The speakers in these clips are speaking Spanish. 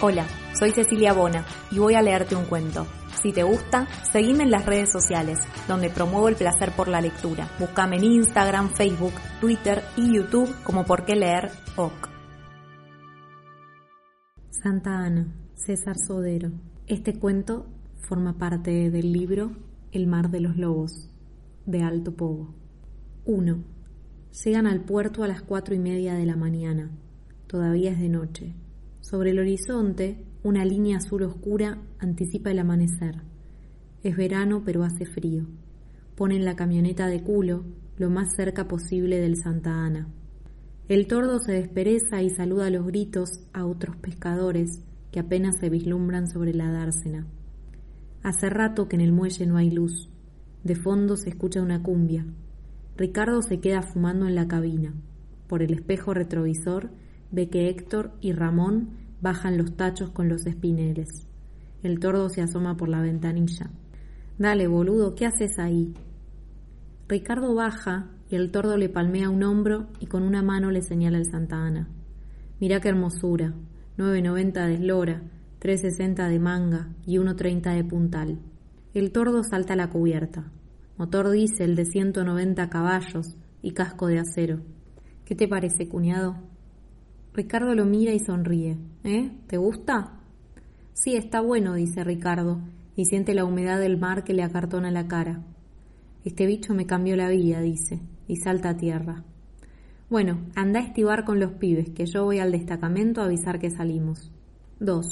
Hola, soy Cecilia Bona y voy a leerte un cuento. Si te gusta, seguime en las redes sociales, donde promuevo el placer por la lectura. Búscame en Instagram, Facebook, Twitter y YouTube como Por qué leer OC. Santa Ana, César Sodero. Este cuento forma parte del libro El mar de los lobos, de Alto Pogo. 1. Llegan al puerto a las cuatro y media de la mañana. Todavía es de noche. Sobre el horizonte, una línea azul oscura anticipa el amanecer. Es verano, pero hace frío. Ponen la camioneta de culo lo más cerca posible del Santa Ana. El tordo se despereza y saluda los gritos a otros pescadores que apenas se vislumbran sobre la dársena. Hace rato que en el muelle no hay luz. De fondo se escucha una cumbia. Ricardo se queda fumando en la cabina. Por el espejo retrovisor ve que Héctor y Ramón bajan los tachos con los espineles. El tordo se asoma por la ventanilla. Dale, boludo, ¿qué haces ahí? Ricardo baja y el tordo le palmea un hombro y con una mano le señala el Santa Ana. Mirá qué hermosura, 9.90 de eslora, 3.60 de manga y 1.30 de puntal. El tordo salta a la cubierta. Motor diésel de 190 caballos y casco de acero. ¿Qué te parece, cuñado? Ricardo lo mira y sonríe. ¿Eh? ¿Te gusta? Sí, está bueno, dice Ricardo, y siente la humedad del mar que le acartona la cara. Este bicho me cambió la vida, dice, y salta a tierra. Bueno, anda a estivar con los pibes, que yo voy al destacamento a avisar que salimos. 2.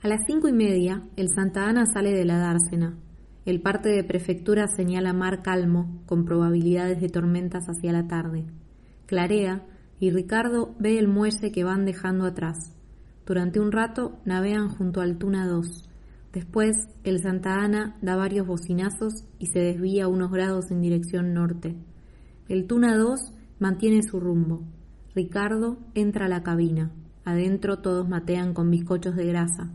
A las cinco y media, el Santa Ana sale de la dársena. El parte de prefectura señala mar calmo, con probabilidades de tormentas hacia la tarde. Clarea y Ricardo ve el muelle que van dejando atrás. Durante un rato navegan junto al Tuna 2. Después, el Santa Ana da varios bocinazos y se desvía unos grados en dirección norte. El Tuna 2 mantiene su rumbo. Ricardo entra a la cabina. Adentro todos matean con bizcochos de grasa.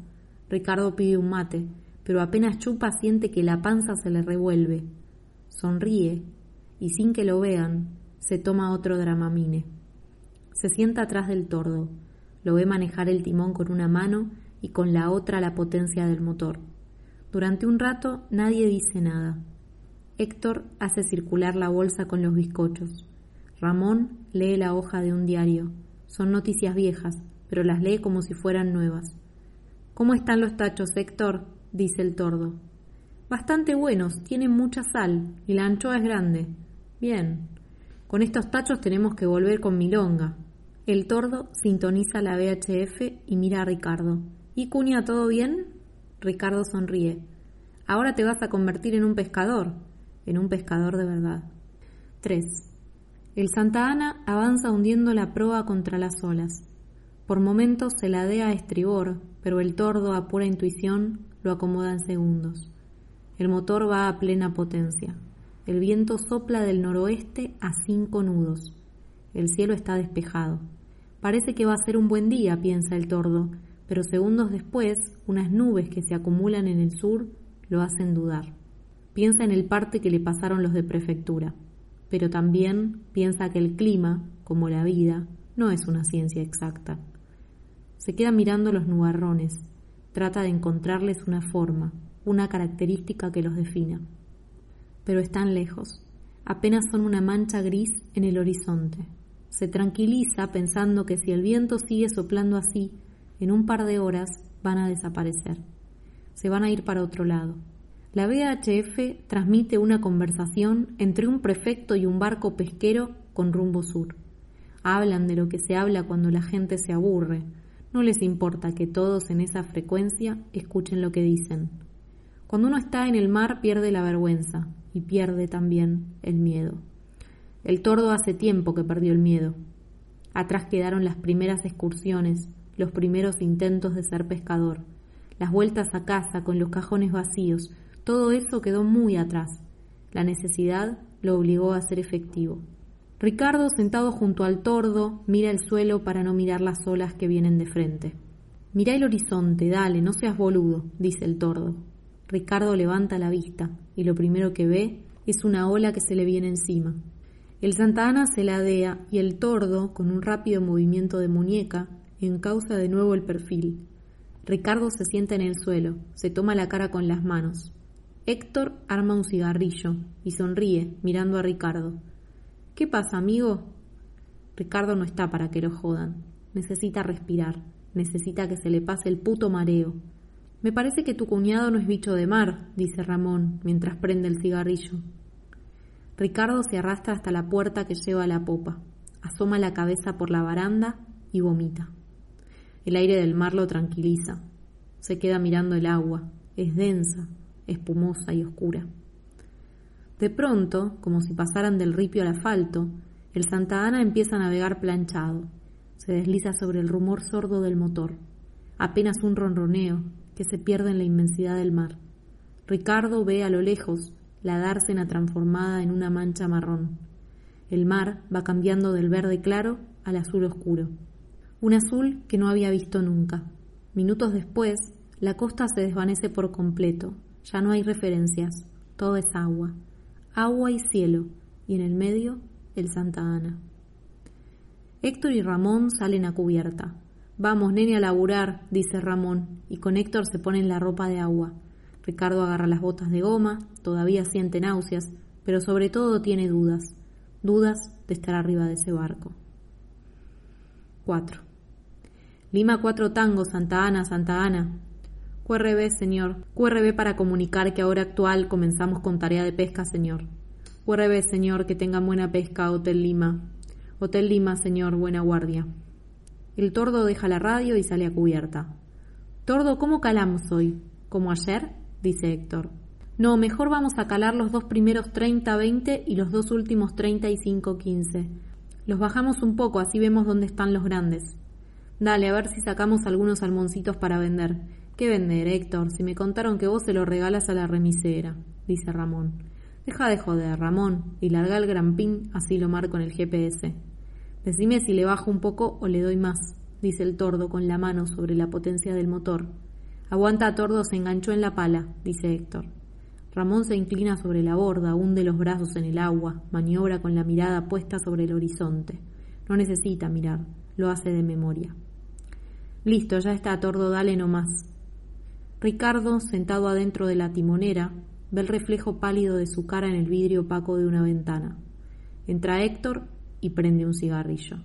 Ricardo pide un mate, pero apenas chupa siente que la panza se le revuelve. Sonríe y sin que lo vean, se toma otro dramamine. Se sienta atrás del tordo. Lo ve manejar el timón con una mano y con la otra la potencia del motor. Durante un rato nadie dice nada. Héctor hace circular la bolsa con los bizcochos. Ramón lee la hoja de un diario. Son noticias viejas, pero las lee como si fueran nuevas. ¿Cómo están los tachos, Héctor? dice el tordo. Bastante buenos, tienen mucha sal y la anchoa es grande. Bien. Con estos tachos tenemos que volver con milonga. El tordo sintoniza la VHF y mira a Ricardo. ¿Y cuña, todo bien? Ricardo sonríe. Ahora te vas a convertir en un pescador, en un pescador de verdad. 3. El Santa Ana avanza hundiendo la proa contra las olas. Por momentos se ladea a estribor, pero el tordo a pura intuición lo acomoda en segundos. El motor va a plena potencia. El viento sopla del noroeste a cinco nudos. El cielo está despejado. Parece que va a ser un buen día, piensa el tordo, pero segundos después, unas nubes que se acumulan en el sur lo hacen dudar. Piensa en el parte que le pasaron los de prefectura, pero también piensa que el clima, como la vida, no es una ciencia exacta. Se queda mirando los nubarrones, trata de encontrarles una forma, una característica que los defina. Pero están lejos, apenas son una mancha gris en el horizonte. Se tranquiliza pensando que si el viento sigue soplando así, en un par de horas van a desaparecer. Se van a ir para otro lado. La VHF transmite una conversación entre un prefecto y un barco pesquero con rumbo sur. Hablan de lo que se habla cuando la gente se aburre. No les importa que todos en esa frecuencia escuchen lo que dicen. Cuando uno está en el mar pierde la vergüenza y pierde también el miedo. El tordo hace tiempo que perdió el miedo. Atrás quedaron las primeras excursiones, los primeros intentos de ser pescador, las vueltas a casa con los cajones vacíos, todo eso quedó muy atrás. La necesidad lo obligó a ser efectivo. Ricardo, sentado junto al tordo, mira el suelo para no mirar las olas que vienen de frente. Mira el horizonte, dale, no seas boludo, dice el tordo. Ricardo levanta la vista y lo primero que ve es una ola que se le viene encima. El Santa Ana se ladea y el tordo, con un rápido movimiento de muñeca, encausa de nuevo el perfil. Ricardo se sienta en el suelo, se toma la cara con las manos. Héctor arma un cigarrillo y sonríe, mirando a Ricardo. ¿Qué pasa, amigo? Ricardo no está para que lo jodan. Necesita respirar. Necesita que se le pase el puto mareo. Me parece que tu cuñado no es bicho de mar, dice Ramón, mientras prende el cigarrillo. Ricardo se arrastra hasta la puerta que lleva a la popa, asoma la cabeza por la baranda y vomita. El aire del mar lo tranquiliza. Se queda mirando el agua. Es densa, espumosa y oscura. De pronto, como si pasaran del ripio al asfalto, el Santa Ana empieza a navegar planchado. Se desliza sobre el rumor sordo del motor. Apenas un ronroneo que se pierde en la inmensidad del mar. Ricardo ve a lo lejos la dársena transformada en una mancha marrón. El mar va cambiando del verde claro al azul oscuro. Un azul que no había visto nunca. Minutos después, la costa se desvanece por completo. Ya no hay referencias. Todo es agua agua y cielo, y en el medio el Santa Ana. Héctor y Ramón salen a cubierta. Vamos, nene, a laburar, dice Ramón, y con Héctor se ponen la ropa de agua. Ricardo agarra las botas de goma, todavía siente náuseas, pero sobre todo tiene dudas, dudas de estar arriba de ese barco. 4. Lima cuatro tangos, Santa Ana, Santa Ana. QRB, señor. QRB para comunicar que ahora actual comenzamos con tarea de pesca, señor. QRB, señor, que tengan buena pesca, Hotel Lima. Hotel Lima, señor, buena guardia. El tordo deja la radio y sale a cubierta. Tordo, ¿cómo calamos hoy? ¿Como ayer? Dice Héctor. No, mejor vamos a calar los dos primeros 30-20 y los dos últimos 35-15. Los bajamos un poco, así vemos dónde están los grandes. Dale, a ver si sacamos algunos salmoncitos para vender. ¿Qué vender, Héctor? Si me contaron que vos se lo regalas a la remisera, dice Ramón. Deja de joder, Ramón, y larga el gran pin, así lo marco en el GPS. Decime si le bajo un poco o le doy más, dice el tordo con la mano sobre la potencia del motor. Aguanta, tordo, se enganchó en la pala, dice Héctor. Ramón se inclina sobre la borda, hunde los brazos en el agua, maniobra con la mirada puesta sobre el horizonte. No necesita mirar, lo hace de memoria. Listo, ya está, tordo, dale nomás. Ricardo, sentado adentro de la timonera, ve el reflejo pálido de su cara en el vidrio opaco de una ventana. Entra Héctor y prende un cigarrillo.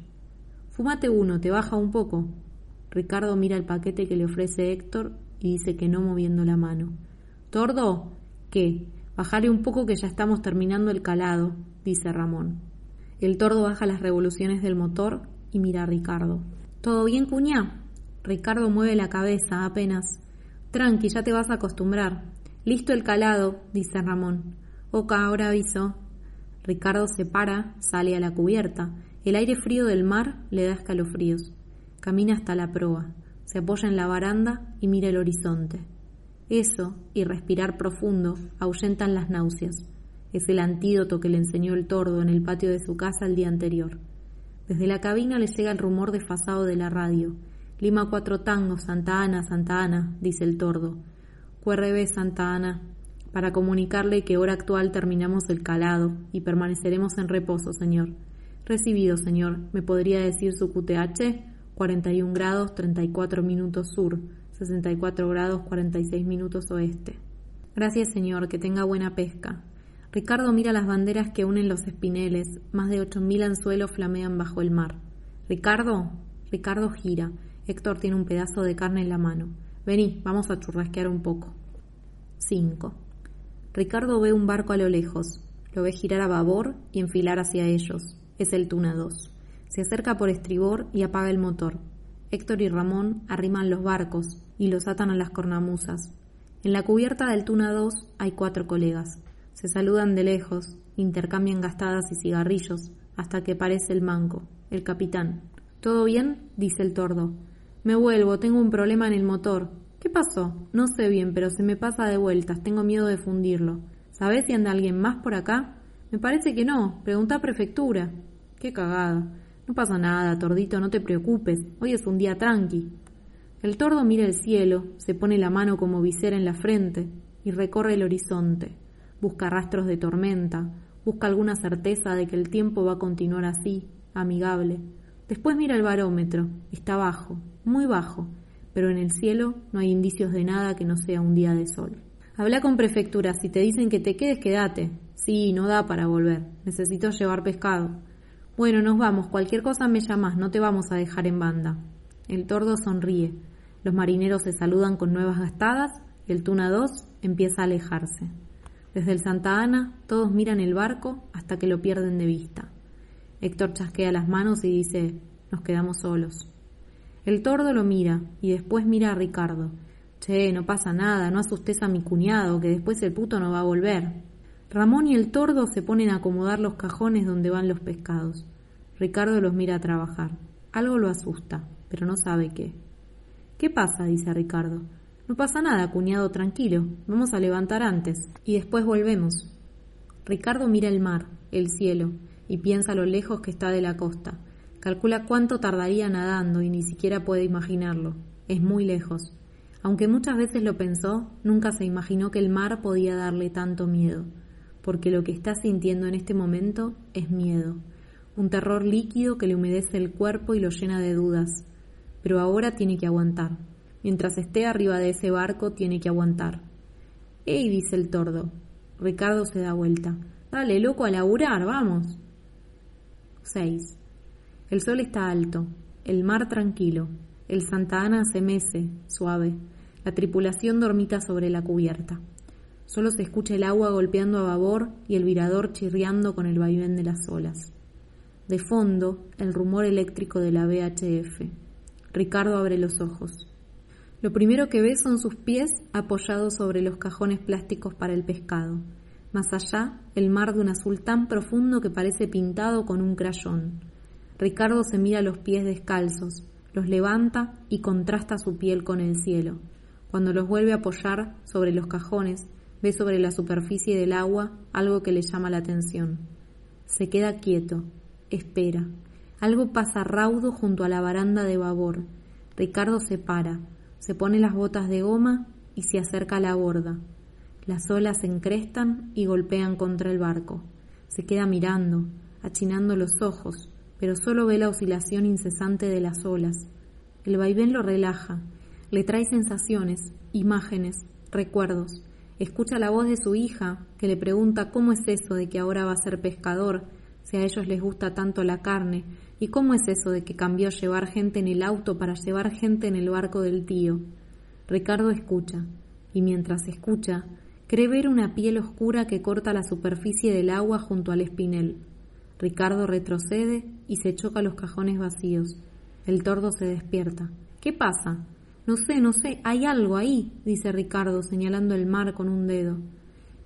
Fúmate uno, te baja un poco. Ricardo mira el paquete que le ofrece Héctor y dice que no moviendo la mano. Tordo, ¿qué? Bajale un poco que ya estamos terminando el calado, dice Ramón. El tordo baja las revoluciones del motor y mira a Ricardo. ¿Todo bien, cuñá? Ricardo mueve la cabeza apenas. Tranqui, ya te vas a acostumbrar. Listo el calado, dice Ramón. Oca, ahora aviso. Ricardo se para, sale a la cubierta. El aire frío del mar le da escalofríos. Camina hasta la proa, se apoya en la baranda y mira el horizonte. Eso y respirar profundo ahuyentan las náuseas. Es el antídoto que le enseñó el tordo en el patio de su casa el día anterior. Desde la cabina le llega el rumor desfasado de la radio Lima cuatro tangos, Santa Ana, Santa Ana, dice el tordo. QRB Santa Ana, para comunicarle que hora actual terminamos el calado y permaneceremos en reposo, señor. Recibido, señor. ¿Me podría decir su QTH? 41 grados 34 minutos sur, 64 grados 46 minutos oeste. Gracias, señor. Que tenga buena pesca. Ricardo mira las banderas que unen los espineles. Más de 8.000 anzuelos flamean bajo el mar. Ricardo. Ricardo gira Héctor tiene un pedazo de carne en la mano. Vení, vamos a churrasquear un poco. 5. Ricardo ve un barco a lo lejos. Lo ve girar a babor y enfilar hacia ellos. Es el Tuna 2. Se acerca por estribor y apaga el motor. Héctor y Ramón arriman los barcos y los atan a las cornamusas. En la cubierta del Tuna 2 hay cuatro colegas. Se saludan de lejos, intercambian gastadas y cigarrillos, hasta que aparece el manco, el capitán. ¿Todo bien? dice el tordo. Me vuelvo, tengo un problema en el motor. ¿Qué pasó? No sé bien, pero se me pasa de vueltas, tengo miedo de fundirlo. ¿Sabés si anda alguien más por acá? Me parece que no. Pregunta prefectura. Qué cagada. No pasa nada, tordito, no te preocupes. Hoy es un día tranqui. El tordo mira el cielo, se pone la mano como visera en la frente y recorre el horizonte. Busca rastros de tormenta, busca alguna certeza de que el tiempo va a continuar así, amigable. Después mira el barómetro. Está bajo, muy bajo, pero en el cielo no hay indicios de nada que no sea un día de sol. Habla con prefectura, si te dicen que te quedes, quédate. Sí, no da para volver. Necesito llevar pescado. Bueno, nos vamos. Cualquier cosa me llamas. No te vamos a dejar en banda. El tordo sonríe. Los marineros se saludan con nuevas gastadas y el Tuna 2 empieza a alejarse. Desde el Santa Ana todos miran el barco hasta que lo pierden de vista. Héctor chasquea las manos y dice, nos quedamos solos. El tordo lo mira y después mira a Ricardo. Che, no pasa nada, no asustes a mi cuñado, que después el puto no va a volver. Ramón y el tordo se ponen a acomodar los cajones donde van los pescados. Ricardo los mira a trabajar. Algo lo asusta, pero no sabe qué. ¿Qué pasa? dice Ricardo. No pasa nada, cuñado, tranquilo. Vamos a levantar antes y después volvemos. Ricardo mira el mar, el cielo, y piensa lo lejos que está de la costa. Calcula cuánto tardaría nadando y ni siquiera puede imaginarlo. Es muy lejos. Aunque muchas veces lo pensó, nunca se imaginó que el mar podía darle tanto miedo porque lo que está sintiendo en este momento es miedo, un terror líquido que le humedece el cuerpo y lo llena de dudas. Pero ahora tiene que aguantar. Mientras esté arriba de ese barco, tiene que aguantar. ¡Ey! dice el tordo. Ricardo se da vuelta. Dale, loco, a laburar, vamos. 6. El sol está alto, el mar tranquilo, el Santa Ana se mece, suave, la tripulación dormita sobre la cubierta. Solo se escucha el agua golpeando a babor y el virador chirriando con el vaivén de las olas. De fondo, el rumor eléctrico de la VHF. Ricardo abre los ojos. Lo primero que ve son sus pies apoyados sobre los cajones plásticos para el pescado. Más allá, el mar de un azul tan profundo que parece pintado con un crayón. Ricardo se mira los pies descalzos, los levanta y contrasta su piel con el cielo. Cuando los vuelve a apoyar sobre los cajones, Ve sobre la superficie del agua algo que le llama la atención. Se queda quieto, espera. Algo pasa raudo junto a la baranda de babor. Ricardo se para, se pone las botas de goma y se acerca a la borda. Las olas se encrestan y golpean contra el barco. Se queda mirando, achinando los ojos, pero solo ve la oscilación incesante de las olas. El vaivén lo relaja, le trae sensaciones, imágenes, recuerdos. Escucha la voz de su hija, que le pregunta cómo es eso de que ahora va a ser pescador, si a ellos les gusta tanto la carne, y cómo es eso de que cambió llevar gente en el auto para llevar gente en el barco del tío. Ricardo escucha, y mientras escucha, cree ver una piel oscura que corta la superficie del agua junto al espinel. Ricardo retrocede y se choca los cajones vacíos. El tordo se despierta. ¿Qué pasa? No sé, no sé, hay algo ahí, dice Ricardo, señalando el mar con un dedo.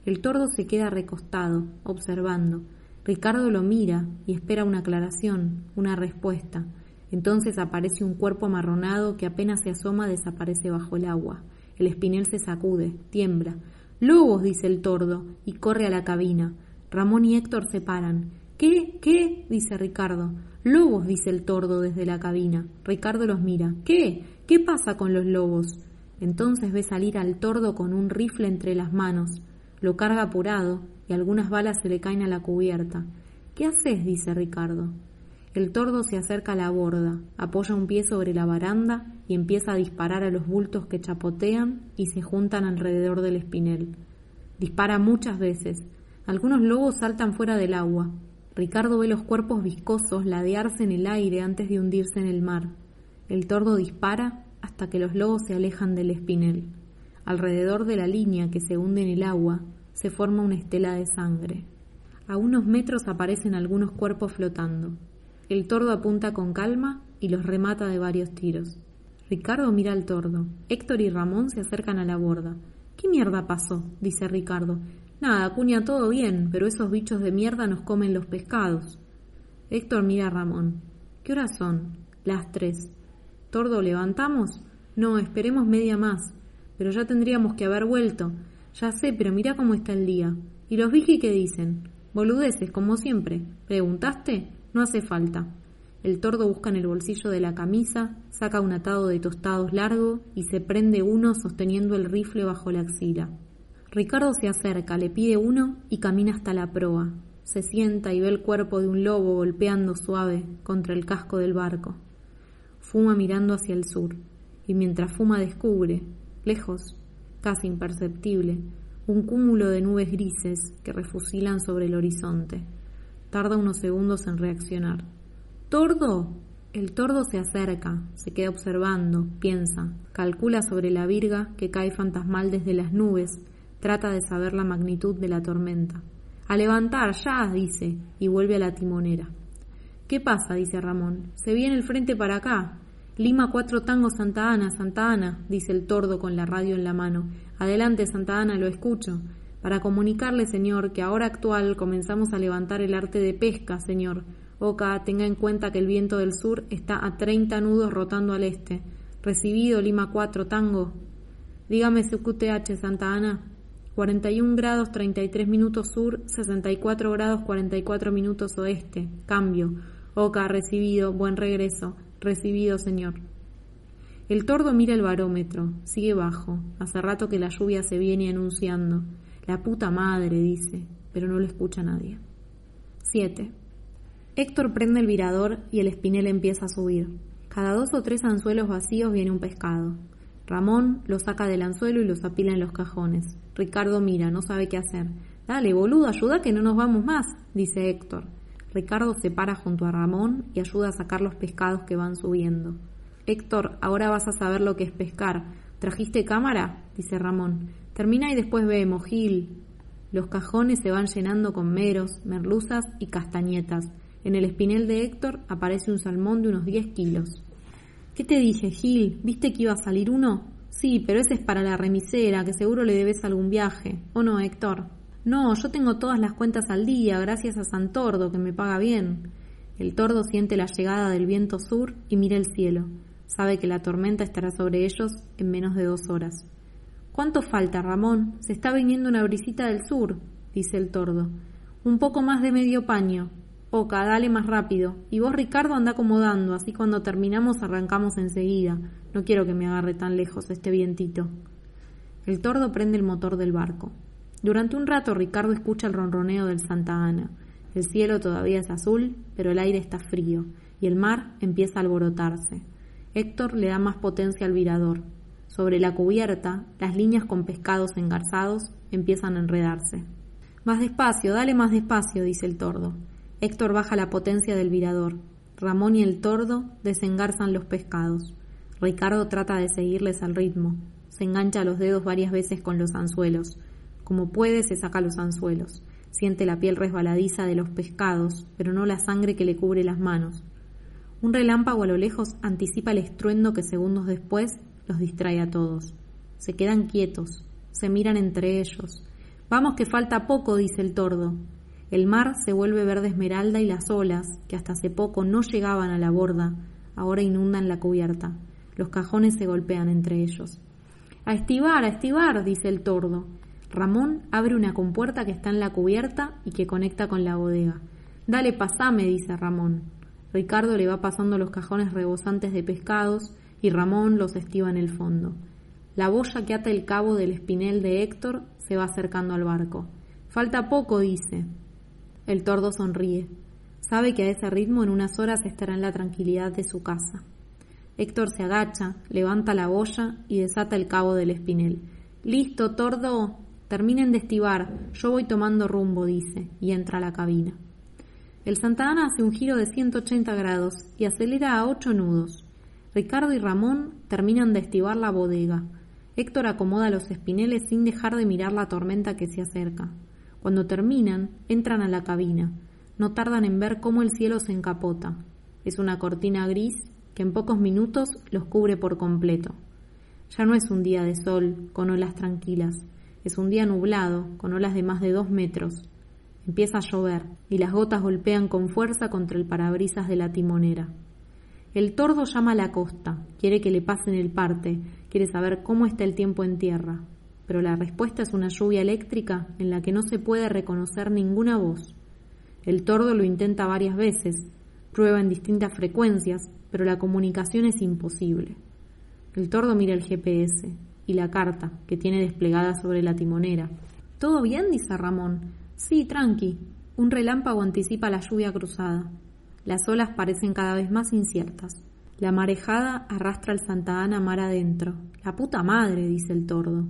El tordo se queda recostado, observando. Ricardo lo mira y espera una aclaración, una respuesta. Entonces aparece un cuerpo amarronado que apenas se asoma desaparece bajo el agua. El espinel se sacude, tiembla. Lobos, dice el tordo, y corre a la cabina. Ramón y Héctor se paran. ¿Qué? ¿Qué? dice Ricardo. Lobos, dice el tordo desde la cabina. Ricardo los mira. ¿Qué? ¿Qué pasa con los lobos? Entonces ve salir al tordo con un rifle entre las manos. Lo carga apurado y algunas balas se le caen a la cubierta. ¿Qué haces? dice Ricardo. El tordo se acerca a la borda, apoya un pie sobre la baranda y empieza a disparar a los bultos que chapotean y se juntan alrededor del espinel. Dispara muchas veces. Algunos lobos saltan fuera del agua. Ricardo ve los cuerpos viscosos ladearse en el aire antes de hundirse en el mar. El tordo dispara hasta que los lobos se alejan del espinel. Alrededor de la línea que se hunde en el agua se forma una estela de sangre. A unos metros aparecen algunos cuerpos flotando. El tordo apunta con calma y los remata de varios tiros. Ricardo mira al tordo. Héctor y Ramón se acercan a la borda. ¿Qué mierda pasó? dice Ricardo. Nada, cuña, todo bien, pero esos bichos de mierda nos comen los pescados. Héctor mira a Ramón. ¿Qué horas son? Las tres. Tordo, ¿levantamos? No, esperemos media más. Pero ya tendríamos que haber vuelto. Ya sé, pero mira cómo está el día. ¿Y los vigi qué dicen? Boludeces, como siempre. ¿Preguntaste? No hace falta. El tordo busca en el bolsillo de la camisa, saca un atado de tostados largo y se prende uno sosteniendo el rifle bajo la axila. Ricardo se acerca, le pide uno y camina hasta la proa. Se sienta y ve el cuerpo de un lobo golpeando suave contra el casco del barco. Fuma mirando hacia el sur y mientras fuma descubre, lejos, casi imperceptible, un cúmulo de nubes grises que refusilan sobre el horizonte. Tarda unos segundos en reaccionar. ¡Tordo! El tordo se acerca, se queda observando, piensa, calcula sobre la virga que cae fantasmal desde las nubes, trata de saber la magnitud de la tormenta. A levantar, ya, dice, y vuelve a la timonera. ¿Qué pasa? dice Ramón. Se viene el frente para acá. Lima cuatro tangos Santa Ana, Santa Ana, dice el tordo con la radio en la mano. Adelante, Santa Ana, lo escucho. Para comunicarle, señor, que ahora actual comenzamos a levantar el arte de pesca, señor. Oca, tenga en cuenta que el viento del sur está a treinta nudos rotando al este. Recibido, Lima cuatro tango. Dígame su QTH, Santa Ana. 41 grados 33 minutos sur, 64 grados 44 minutos oeste. Cambio. Oca, recibido, buen regreso. Recibido, señor. El tordo mira el barómetro, sigue bajo. Hace rato que la lluvia se viene anunciando. La puta madre, dice, pero no lo escucha nadie. 7. Héctor prende el virador y el espinel empieza a subir. Cada dos o tres anzuelos vacíos viene un pescado. Ramón lo saca del anzuelo y los apila en los cajones. Ricardo mira, no sabe qué hacer. Dale, boludo, ayuda que no nos vamos más, dice Héctor. Ricardo se para junto a Ramón y ayuda a sacar los pescados que van subiendo. Héctor, ahora vas a saber lo que es pescar. ¿Trajiste cámara? dice Ramón. Termina y después vemos, Gil. Los cajones se van llenando con meros, merluzas y castañetas. En el espinel de Héctor aparece un salmón de unos 10 kilos. ¿Qué te dije, Gil? ¿Viste que iba a salir uno? Sí, pero ese es para la remisera, que seguro le debes algún viaje. ¿O no, Héctor? No, yo tengo todas las cuentas al día, gracias a Santordo, que me paga bien. El tordo siente la llegada del viento sur y mira el cielo. Sabe que la tormenta estará sobre ellos en menos de dos horas. ¿Cuánto falta, Ramón? Se está viniendo una brisita del sur, dice el tordo. Un poco más de medio paño. Oca, dale más rápido. Y vos, Ricardo, anda acomodando, así cuando terminamos arrancamos enseguida. No quiero que me agarre tan lejos este vientito. El tordo prende el motor del barco. Durante un rato Ricardo escucha el ronroneo del Santa Ana. El cielo todavía es azul, pero el aire está frío, y el mar empieza a alborotarse. Héctor le da más potencia al virador. Sobre la cubierta, las líneas con pescados engarzados empiezan a enredarse. Más despacio, dale más despacio, dice el tordo. Héctor baja la potencia del virador. Ramón y el tordo desengarzan los pescados. Ricardo trata de seguirles al ritmo. Se engancha los dedos varias veces con los anzuelos. Como puede, se saca los anzuelos. Siente la piel resbaladiza de los pescados, pero no la sangre que le cubre las manos. Un relámpago a lo lejos anticipa el estruendo que segundos después los distrae a todos. Se quedan quietos, se miran entre ellos. Vamos que falta poco, dice el tordo. El mar se vuelve verde esmeralda y las olas, que hasta hace poco no llegaban a la borda, ahora inundan la cubierta. Los cajones se golpean entre ellos. A estibar, a estibar, dice el tordo. Ramón abre una compuerta que está en la cubierta y que conecta con la bodega. Dale, pasame, dice Ramón. Ricardo le va pasando los cajones rebosantes de pescados y Ramón los estiva en el fondo. La boya que ata el cabo del espinel de Héctor se va acercando al barco. Falta poco, dice. El tordo sonríe. Sabe que a ese ritmo en unas horas estará en la tranquilidad de su casa. Héctor se agacha, levanta la boya y desata el cabo del espinel. Listo, tordo, Terminen de estivar, yo voy tomando rumbo, dice, y entra a la cabina. El Santa Ana hace un giro de 180 grados y acelera a ocho nudos. Ricardo y Ramón terminan de estivar la bodega. Héctor acomoda los espineles sin dejar de mirar la tormenta que se acerca. Cuando terminan, entran a la cabina. No tardan en ver cómo el cielo se encapota. Es una cortina gris que en pocos minutos los cubre por completo. Ya no es un día de sol, con olas tranquilas. Es un día nublado, con olas de más de dos metros. Empieza a llover y las gotas golpean con fuerza contra el parabrisas de la timonera. El tordo llama a la costa, quiere que le pasen el parte, quiere saber cómo está el tiempo en tierra. Pero la respuesta es una lluvia eléctrica en la que no se puede reconocer ninguna voz. El tordo lo intenta varias veces, prueba en distintas frecuencias, pero la comunicación es imposible. El tordo mira el GPS y la carta que tiene desplegada sobre la timonera. ¿Todo bien? dice Ramón. Sí, tranqui. Un relámpago anticipa la lluvia cruzada. Las olas parecen cada vez más inciertas. La marejada arrastra el Santa Ana mar adentro. La puta madre, dice el tordo.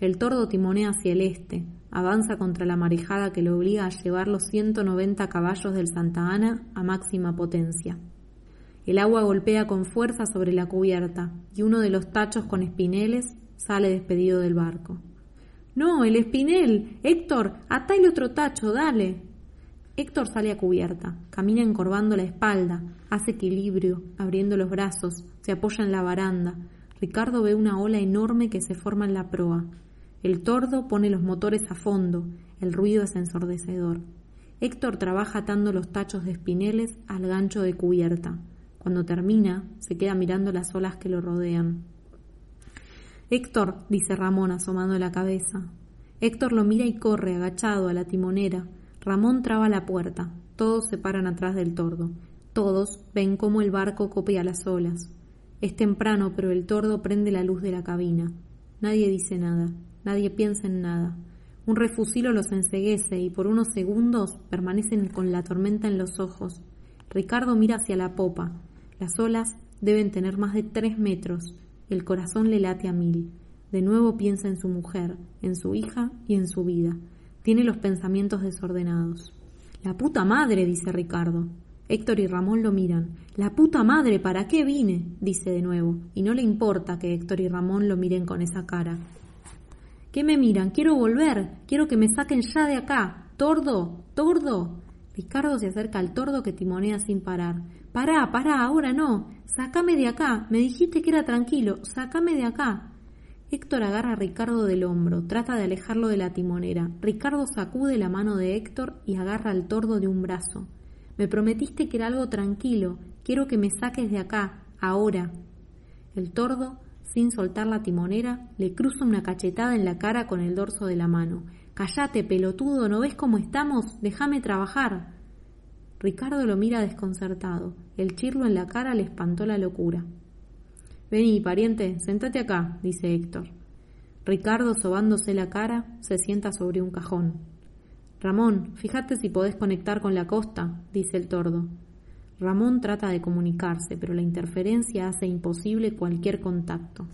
El tordo timonea hacia el este, avanza contra la marejada que lo obliga a llevar los 190 caballos del Santa Ana a máxima potencia. El agua golpea con fuerza sobre la cubierta y uno de los tachos con espineles sale despedido del barco. No, el espinel. Héctor, atá el otro tacho, dale. Héctor sale a cubierta, camina encorvando la espalda, hace equilibrio, abriendo los brazos, se apoya en la baranda. Ricardo ve una ola enorme que se forma en la proa. El tordo pone los motores a fondo, el ruido es ensordecedor. Héctor trabaja atando los tachos de espineles al gancho de cubierta. Cuando termina, se queda mirando las olas que lo rodean. Héctor, dice Ramón asomando la cabeza. Héctor lo mira y corre, agachado, a la timonera, Ramón traba la puerta. Todos se paran atrás del tordo. Todos ven cómo el barco copia las olas. Es temprano, pero el tordo prende la luz de la cabina. Nadie dice nada. Nadie piensa en nada. Un refusilo los enseguece y por unos segundos permanecen con la tormenta en los ojos. Ricardo mira hacia la popa. Las olas deben tener más de tres metros. El corazón le late a mil. De nuevo piensa en su mujer, en su hija y en su vida. Tiene los pensamientos desordenados. La puta madre, dice Ricardo. Héctor y Ramón lo miran. La puta madre, ¿para qué vine? dice de nuevo, y no le importa que Héctor y Ramón lo miren con esa cara. ¿Qué me miran? Quiero volver, quiero que me saquen ya de acá. Tordo, tordo. Ricardo se acerca al tordo que timonea sin parar. Pará, pará, ahora no. Sácame de acá. Me dijiste que era tranquilo. Sácame de acá. Héctor agarra a Ricardo del hombro, trata de alejarlo de la timonera. Ricardo sacude la mano de Héctor y agarra al tordo de un brazo. Me prometiste que era algo tranquilo. Quiero que me saques de acá, ahora. El tordo, sin soltar la timonera, le cruza una cachetada en la cara con el dorso de la mano. Cállate, pelotudo, ¿no ves cómo estamos? Déjame trabajar. Ricardo lo mira desconcertado. El chirlo en la cara le espantó la locura. Vení, pariente, sentate acá, dice Héctor. Ricardo, sobándose la cara, se sienta sobre un cajón. Ramón, fíjate si podés conectar con la costa, dice el tordo. Ramón trata de comunicarse, pero la interferencia hace imposible cualquier contacto.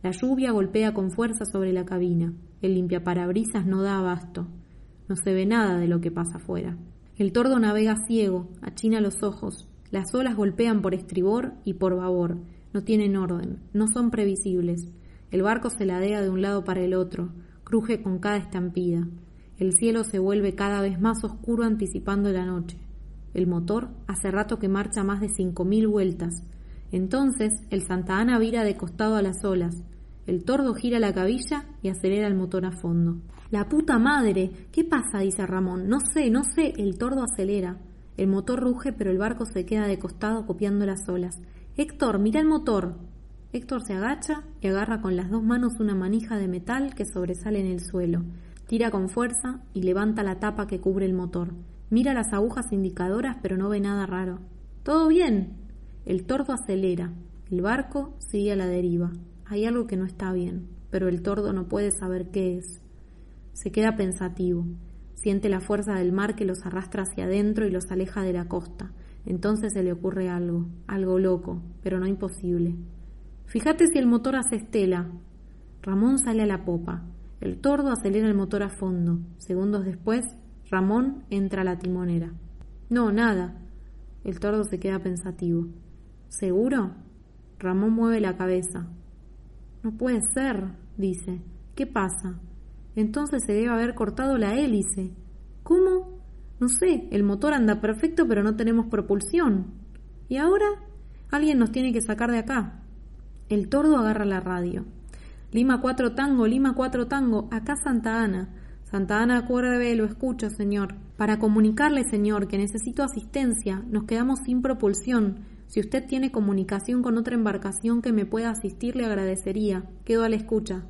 La lluvia golpea con fuerza sobre la cabina. El limpiaparabrisas no da abasto. No se ve nada de lo que pasa afuera. El tordo navega ciego, achina los ojos. Las olas golpean por estribor y por babor no tienen orden, no son previsibles. El barco se ladea de un lado para el otro, cruje con cada estampida. El cielo se vuelve cada vez más oscuro anticipando la noche. El motor hace rato que marcha más de cinco mil vueltas. Entonces el Santa Ana vira de costado a las olas. El tordo gira la cabilla y acelera el motor a fondo. La puta madre. ¿Qué pasa? dice Ramón. No sé, no sé. El tordo acelera. El motor ruge, pero el barco se queda de costado copiando las olas. Héctor, mira el motor. Héctor se agacha y agarra con las dos manos una manija de metal que sobresale en el suelo. Tira con fuerza y levanta la tapa que cubre el motor. Mira las agujas indicadoras pero no ve nada raro. ¿Todo bien? El tordo acelera. El barco sigue a la deriva. Hay algo que no está bien, pero el tordo no puede saber qué es. Se queda pensativo. Siente la fuerza del mar que los arrastra hacia adentro y los aleja de la costa. Entonces se le ocurre algo, algo loco, pero no imposible. Fíjate si el motor hace estela. Ramón sale a la popa. El tordo acelera el motor a fondo. Segundos después, Ramón entra a la timonera. No, nada. El tordo se queda pensativo. ¿Seguro? Ramón mueve la cabeza. No puede ser, dice. ¿Qué pasa? Entonces se debe haber cortado la hélice. ¿Cómo? No sé, el motor anda perfecto pero no tenemos propulsión. ¿Y ahora? Alguien nos tiene que sacar de acá. El tordo agarra la radio. Lima 4 tango, Lima 4 tango, acá Santa Ana. Santa Ana, acuérdeme, lo escucho, señor. Para comunicarle, señor, que necesito asistencia, nos quedamos sin propulsión. Si usted tiene comunicación con otra embarcación que me pueda asistir, le agradecería. Quedo a la escucha.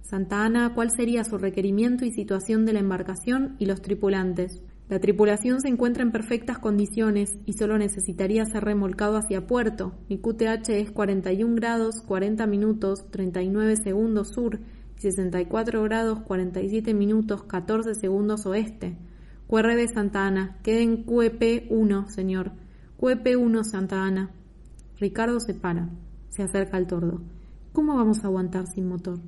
Santa Ana, ¿cuál sería su requerimiento y situación de la embarcación y los tripulantes? La tripulación se encuentra en perfectas condiciones y solo necesitaría ser remolcado hacia puerto. Mi QTH es 41 grados 40 minutos 39 segundos sur y 64 grados 47 minutos 14 segundos oeste. QRB Santa Ana, quede en QEP 1, señor. QEP 1 Santa Ana. Ricardo se para, se acerca al tordo. ¿Cómo vamos a aguantar sin motor?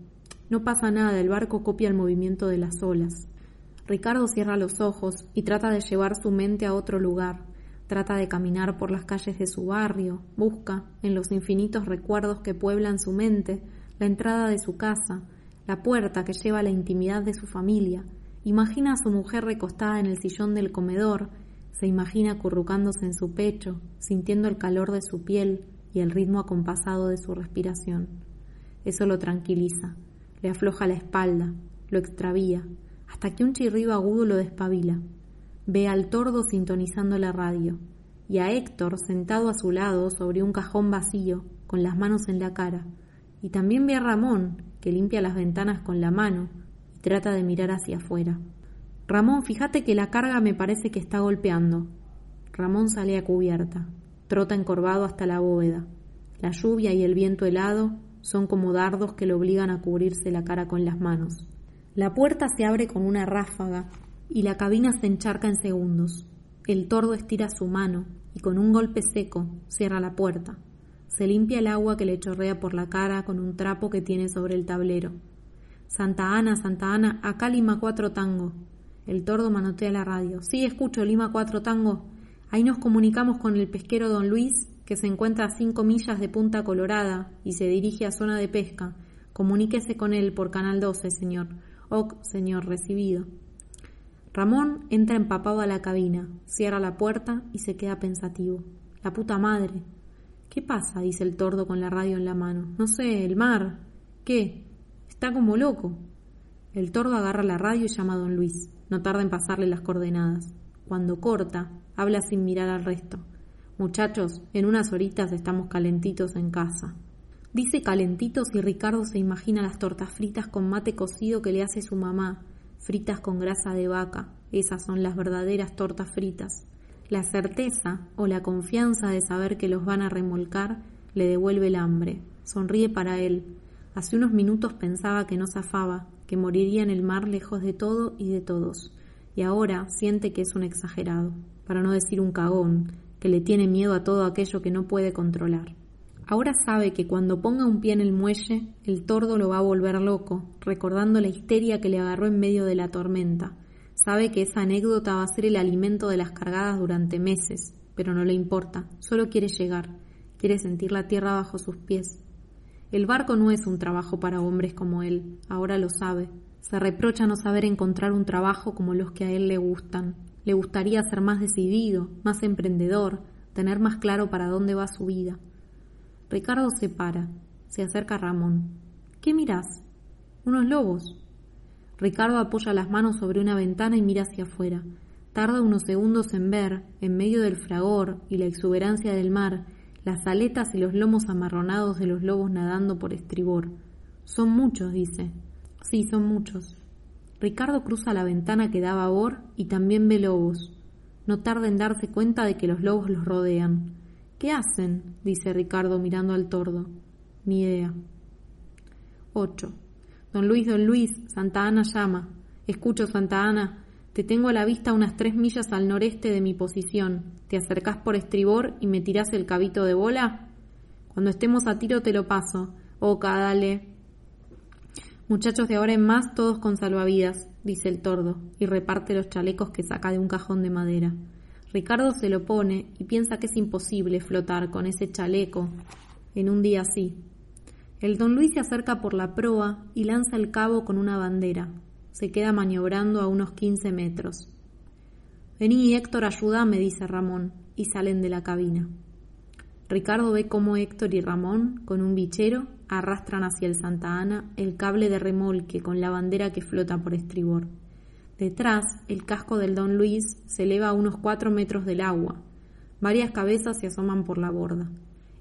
No pasa nada, el barco copia el movimiento de las olas. Ricardo cierra los ojos y trata de llevar su mente a otro lugar. Trata de caminar por las calles de su barrio, busca, en los infinitos recuerdos que pueblan su mente, la entrada de su casa, la puerta que lleva a la intimidad de su familia. Imagina a su mujer recostada en el sillón del comedor, se imagina acurrucándose en su pecho, sintiendo el calor de su piel y el ritmo acompasado de su respiración. Eso lo tranquiliza, le afloja la espalda, lo extravía, hasta que un chirrido agudo lo despabila. Ve al tordo sintonizando la radio y a Héctor sentado a su lado sobre un cajón vacío, con las manos en la cara, y también ve a Ramón, que limpia las ventanas con la mano y trata de mirar hacia afuera. Ramón, fíjate que la carga me parece que está golpeando. Ramón sale a cubierta, trota encorvado hasta la bóveda. La lluvia y el viento helado son como dardos que le obligan a cubrirse la cara con las manos. La puerta se abre con una ráfaga y la cabina se encharca en segundos. El tordo estira su mano y con un golpe seco cierra la puerta. Se limpia el agua que le chorrea por la cara con un trapo que tiene sobre el tablero. Santa Ana, Santa Ana, acá Lima 4 Tango. El tordo manotea la radio. Sí, escucho Lima 4 Tango. Ahí nos comunicamos con el pesquero Don Luis, que se encuentra a cinco millas de Punta Colorada y se dirige a zona de pesca. Comuníquese con él por Canal 12, señor. Ok, señor, recibido. Ramón entra empapado a la cabina, cierra la puerta y se queda pensativo. La puta madre. ¿Qué pasa? dice el tordo con la radio en la mano. No sé, el mar. ¿Qué? Está como loco. El tordo agarra la radio y llama a don Luis. No tarda en pasarle las coordenadas. Cuando corta, habla sin mirar al resto. Muchachos, en unas horitas estamos calentitos en casa. Dice calentitos y Ricardo se imagina las tortas fritas con mate cocido que le hace su mamá, fritas con grasa de vaca. Esas son las verdaderas tortas fritas. La certeza o la confianza de saber que los van a remolcar le devuelve el hambre. Sonríe para él. Hace unos minutos pensaba que no zafaba, que moriría en el mar lejos de todo y de todos. Y ahora siente que es un exagerado, para no decir un cagón, que le tiene miedo a todo aquello que no puede controlar. Ahora sabe que cuando ponga un pie en el muelle, el tordo lo va a volver loco, recordando la histeria que le agarró en medio de la tormenta. Sabe que esa anécdota va a ser el alimento de las cargadas durante meses, pero no le importa, solo quiere llegar, quiere sentir la tierra bajo sus pies. El barco no es un trabajo para hombres como él, ahora lo sabe. Se reprocha no saber encontrar un trabajo como los que a él le gustan. Le gustaría ser más decidido, más emprendedor, tener más claro para dónde va su vida. Ricardo se para, se acerca a Ramón. ¿Qué mirás? Unos lobos. Ricardo apoya las manos sobre una ventana y mira hacia afuera. Tarda unos segundos en ver, en medio del fragor y la exuberancia del mar, las aletas y los lomos amarronados de los lobos nadando por estribor. Son muchos, dice. Sí, son muchos. Ricardo cruza la ventana que daba a bor y también ve lobos. No tarda en darse cuenta de que los lobos los rodean. ¿Qué hacen? dice Ricardo mirando al tordo. Ni idea. 8. Don Luis, don Luis, Santa Ana llama. Escucho, Santa Ana. Te tengo a la vista unas tres millas al noreste de mi posición. ¿Te acercás por estribor y me tirás el cabito de bola? Cuando estemos a tiro te lo paso. Oca, dale. Muchachos de ahora en más, todos con salvavidas, dice el tordo, y reparte los chalecos que saca de un cajón de madera. Ricardo se lo pone y piensa que es imposible flotar con ese chaleco en un día así. El don Luis se acerca por la proa y lanza el cabo con una bandera. Se queda maniobrando a unos quince metros. Vení, Héctor, ayúdame, dice Ramón, y salen de la cabina. Ricardo ve cómo Héctor y Ramón, con un bichero, arrastran hacia el Santa Ana el cable de remolque con la bandera que flota por estribor. Detrás, el casco del Don Luis se eleva a unos cuatro metros del agua. Varias cabezas se asoman por la borda.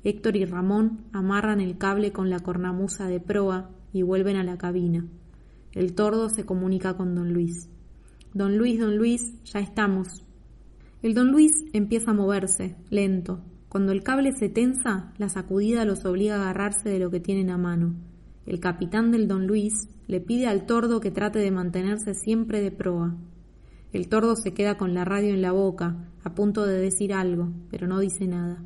Héctor y Ramón amarran el cable con la cornamusa de proa y vuelven a la cabina. El tordo se comunica con don Luis. Don Luis, don Luis, ya estamos. El don Luis empieza a moverse, lento. Cuando el cable se tensa, la sacudida los obliga a agarrarse de lo que tienen a mano. El capitán del don Luis le pide al tordo que trate de mantenerse siempre de proa. El tordo se queda con la radio en la boca, a punto de decir algo, pero no dice nada.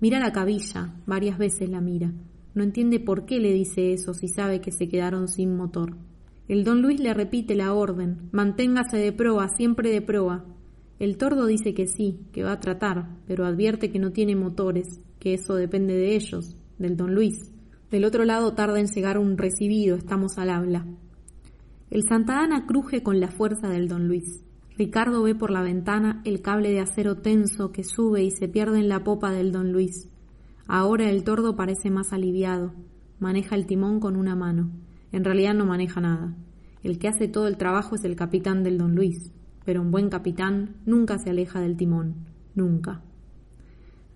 Mira la cabilla, varias veces la mira. No entiende por qué le dice eso si sabe que se quedaron sin motor. El don Luis le repite la orden, manténgase de proa, siempre de proa. El tordo dice que sí, que va a tratar, pero advierte que no tiene motores, que eso depende de ellos, del don Luis. Del otro lado tarda en llegar un recibido, estamos al habla. El Santa Ana cruje con la fuerza del don Luis. Ricardo ve por la ventana el cable de acero tenso que sube y se pierde en la popa del don Luis. Ahora el tordo parece más aliviado. Maneja el timón con una mano. En realidad no maneja nada. El que hace todo el trabajo es el capitán del don Luis. Pero un buen capitán nunca se aleja del timón. Nunca.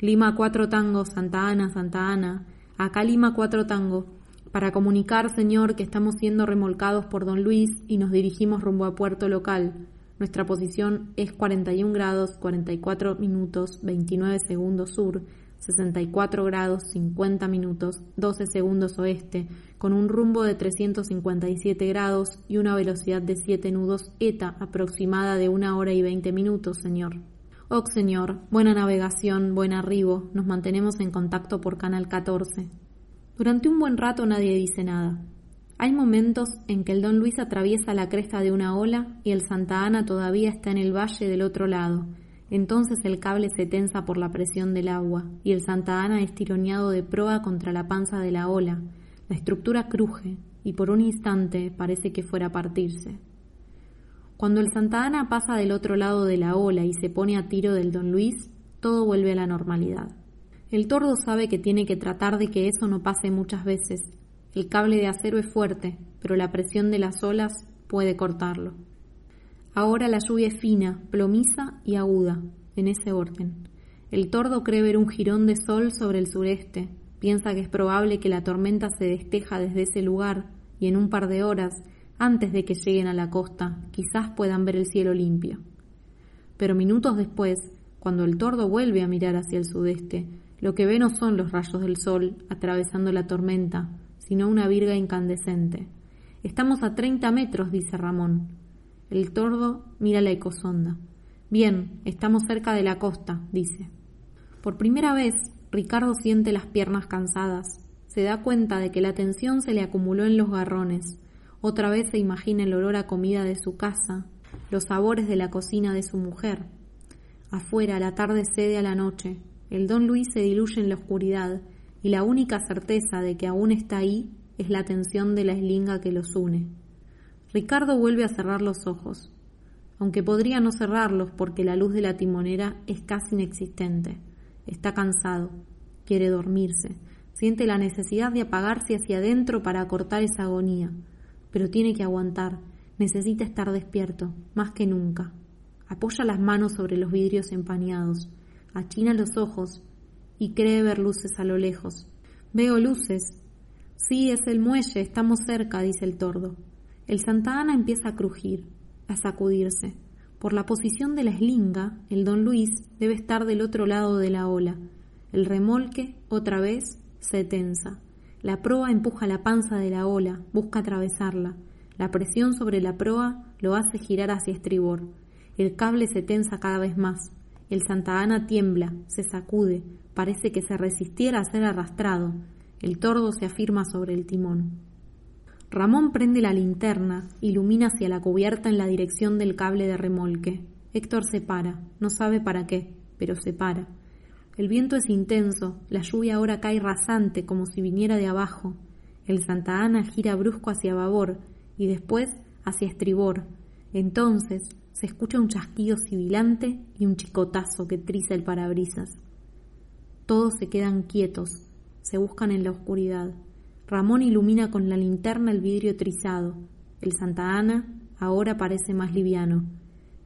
Lima cuatro tangos, Santa Ana, Santa Ana. Acá Lima cuatro tango. Para comunicar, señor, que estamos siendo remolcados por don Luis y nos dirigimos rumbo a puerto local. Nuestra posición es 41 grados 44 minutos 29 segundos sur, 64 grados 50 minutos 12 segundos oeste, con un rumbo de 357 grados y una velocidad de 7 nudos ETA aproximada de 1 hora y 20 minutos, señor. Oh, señor, buena navegación, buen arribo, nos mantenemos en contacto por Canal 14. Durante un buen rato nadie dice nada. Hay momentos en que el Don Luis atraviesa la cresta de una ola y el Santa Ana todavía está en el valle del otro lado. Entonces el cable se tensa por la presión del agua y el Santa Ana es tironeado de proa contra la panza de la ola. La estructura cruje y por un instante parece que fuera a partirse. Cuando el Santa Ana pasa del otro lado de la ola y se pone a tiro del Don Luis, todo vuelve a la normalidad. El tordo sabe que tiene que tratar de que eso no pase muchas veces, el cable de acero es fuerte, pero la presión de las olas puede cortarlo. Ahora la lluvia es fina, plomiza y aguda, en ese orden. El tordo cree ver un jirón de sol sobre el sureste, piensa que es probable que la tormenta se desteja desde ese lugar y en un par de horas, antes de que lleguen a la costa, quizás puedan ver el cielo limpio. Pero minutos después, cuando el tordo vuelve a mirar hacia el sudeste, lo que ve no son los rayos del sol atravesando la tormenta, sino una virga incandescente. Estamos a treinta metros, dice Ramón. El tordo mira la ecosonda. Bien, estamos cerca de la costa, dice. Por primera vez, Ricardo siente las piernas cansadas. Se da cuenta de que la tensión se le acumuló en los garrones. Otra vez se imagina el olor a comida de su casa, los sabores de la cocina de su mujer. Afuera la tarde cede a la noche. El don Luis se diluye en la oscuridad y la única certeza de que aún está ahí es la tensión de la eslinga que los une. Ricardo vuelve a cerrar los ojos, aunque podría no cerrarlos porque la luz de la timonera es casi inexistente. Está cansado, quiere dormirse, siente la necesidad de apagarse hacia adentro para cortar esa agonía, pero tiene que aguantar, necesita estar despierto, más que nunca. Apoya las manos sobre los vidrios empañados, achina los ojos y cree ver luces a lo lejos. Veo luces. Sí, es el muelle, estamos cerca, dice el tordo. El Santa Ana empieza a crujir, a sacudirse. Por la posición de la eslinga, el don Luis debe estar del otro lado de la ola. El remolque, otra vez, se tensa. La proa empuja la panza de la ola, busca atravesarla. La presión sobre la proa lo hace girar hacia estribor. El cable se tensa cada vez más. El Santa Ana tiembla, se sacude, parece que se resistiera a ser arrastrado. El tordo se afirma sobre el timón. Ramón prende la linterna, ilumina hacia la cubierta en la dirección del cable de remolque. Héctor se para, no sabe para qué, pero se para. El viento es intenso, la lluvia ahora cae rasante como si viniera de abajo. El Santa Ana gira brusco hacia babor y después hacia estribor. Entonces se escucha un chasquido sibilante y un chicotazo que triza el parabrisas. Todos se quedan quietos, se buscan en la oscuridad. Ramón ilumina con la linterna el vidrio trizado. El Santa Ana ahora parece más liviano.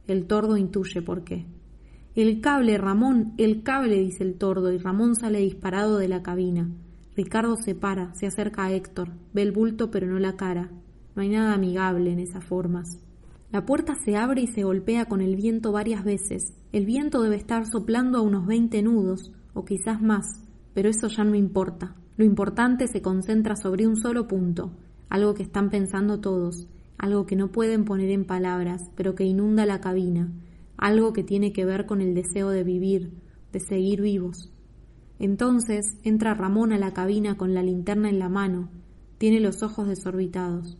El tordo intuye por qué. El cable, Ramón, el cable, dice el tordo, y Ramón sale disparado de la cabina. Ricardo se para, se acerca a Héctor, ve el bulto pero no la cara. No hay nada amigable en esas formas. La puerta se abre y se golpea con el viento varias veces. El viento debe estar soplando a unos veinte nudos, o quizás más, pero eso ya no importa. Lo importante se concentra sobre un solo punto, algo que están pensando todos, algo que no pueden poner en palabras, pero que inunda la cabina, algo que tiene que ver con el deseo de vivir, de seguir vivos. Entonces entra Ramón a la cabina con la linterna en la mano, tiene los ojos desorbitados.